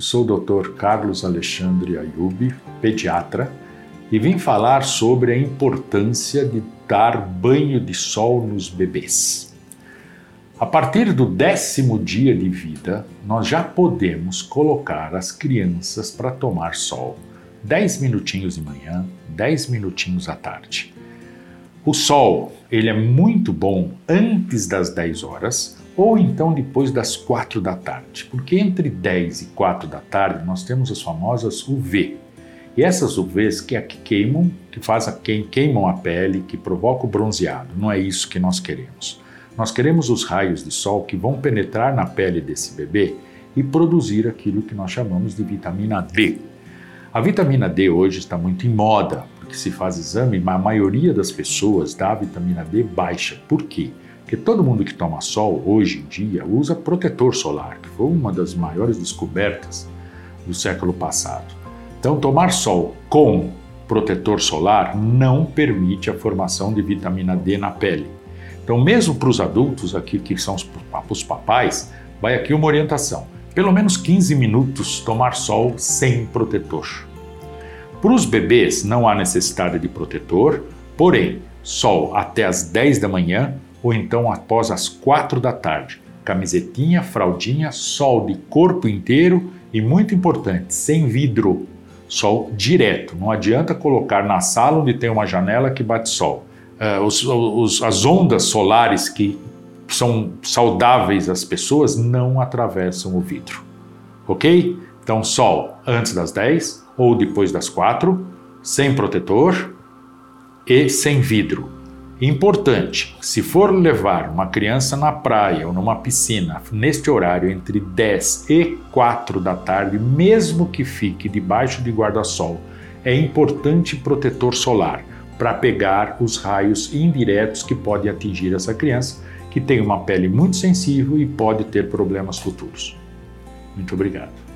Eu sou o Dr. Carlos Alexandre Ayub, pediatra, e vim falar sobre a importância de dar banho de sol nos bebês. A partir do décimo dia de vida, nós já podemos colocar as crianças para tomar sol. 10 minutinhos de manhã, 10 minutinhos à tarde. O sol, ele é muito bom antes das 10 horas ou então depois das 4 da tarde, porque entre 10 e 4 da tarde nós temos as famosas UV. E essas UVs que, que queimam, que fazem queimam a pele, que provocam o bronzeado. Não é isso que nós queremos. Nós queremos os raios de sol que vão penetrar na pele desse bebê e produzir aquilo que nós chamamos de vitamina D. A vitamina D hoje está muito em moda, porque se faz exame, mas a maioria das pessoas dá vitamina D baixa. Por quê? Porque todo mundo que toma sol hoje em dia usa protetor solar, que foi uma das maiores descobertas do século passado. Então, tomar sol com protetor solar não permite a formação de vitamina D na pele. Então, mesmo para os adultos aqui que são os papais, vai aqui uma orientação. Pelo menos 15 minutos tomar sol sem protetor. Para os bebês não há necessidade de protetor, porém, sol até as 10 da manhã ou então após as quatro da tarde. Camisetinha, fraldinha, sol de corpo inteiro e, muito importante, sem vidro. Sol direto. Não adianta colocar na sala onde tem uma janela que bate sol. Uh, os, os, as ondas solares que são saudáveis às pessoas não atravessam o vidro. Ok? Então, sol antes das 10 ou depois das 4, sem protetor e sem vidro. Importante: se for levar uma criança na praia ou numa piscina neste horário entre 10 e 4 da tarde, mesmo que fique debaixo de guarda-sol, é importante protetor solar para pegar os raios indiretos que podem atingir essa criança, que tem uma pele muito sensível e pode ter problemas futuros. Muito obrigado.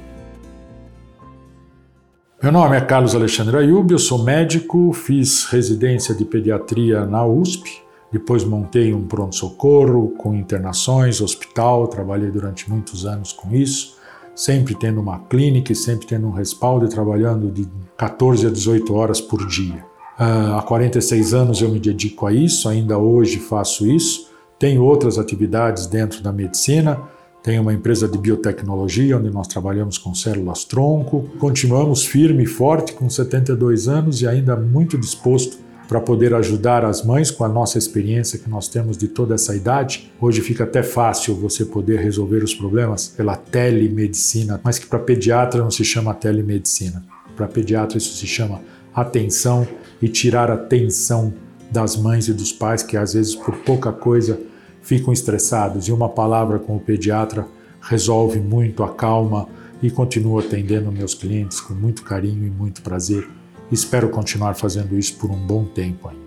Meu nome é Carlos Alexandre Ayub, eu sou médico, fiz residência de pediatria na USP, depois montei um pronto-socorro com internações, hospital, trabalhei durante muitos anos com isso, sempre tendo uma clínica e sempre tendo um respaldo e trabalhando de 14 a 18 horas por dia. Uh, há 46 anos eu me dedico a isso, ainda hoje faço isso. Tenho outras atividades dentro da medicina, tem uma empresa de biotecnologia onde nós trabalhamos com células tronco. Continuamos firme e forte com 72 anos e ainda muito disposto para poder ajudar as mães com a nossa experiência que nós temos de toda essa idade. Hoje fica até fácil você poder resolver os problemas pela telemedicina, mas que para pediatra não se chama telemedicina. Para pediatra isso se chama atenção e tirar a tensão das mães e dos pais que às vezes por pouca coisa ficam estressados e uma palavra com o pediatra resolve muito, acalma e continuo atendendo meus clientes com muito carinho e muito prazer. Espero continuar fazendo isso por um bom tempo ainda.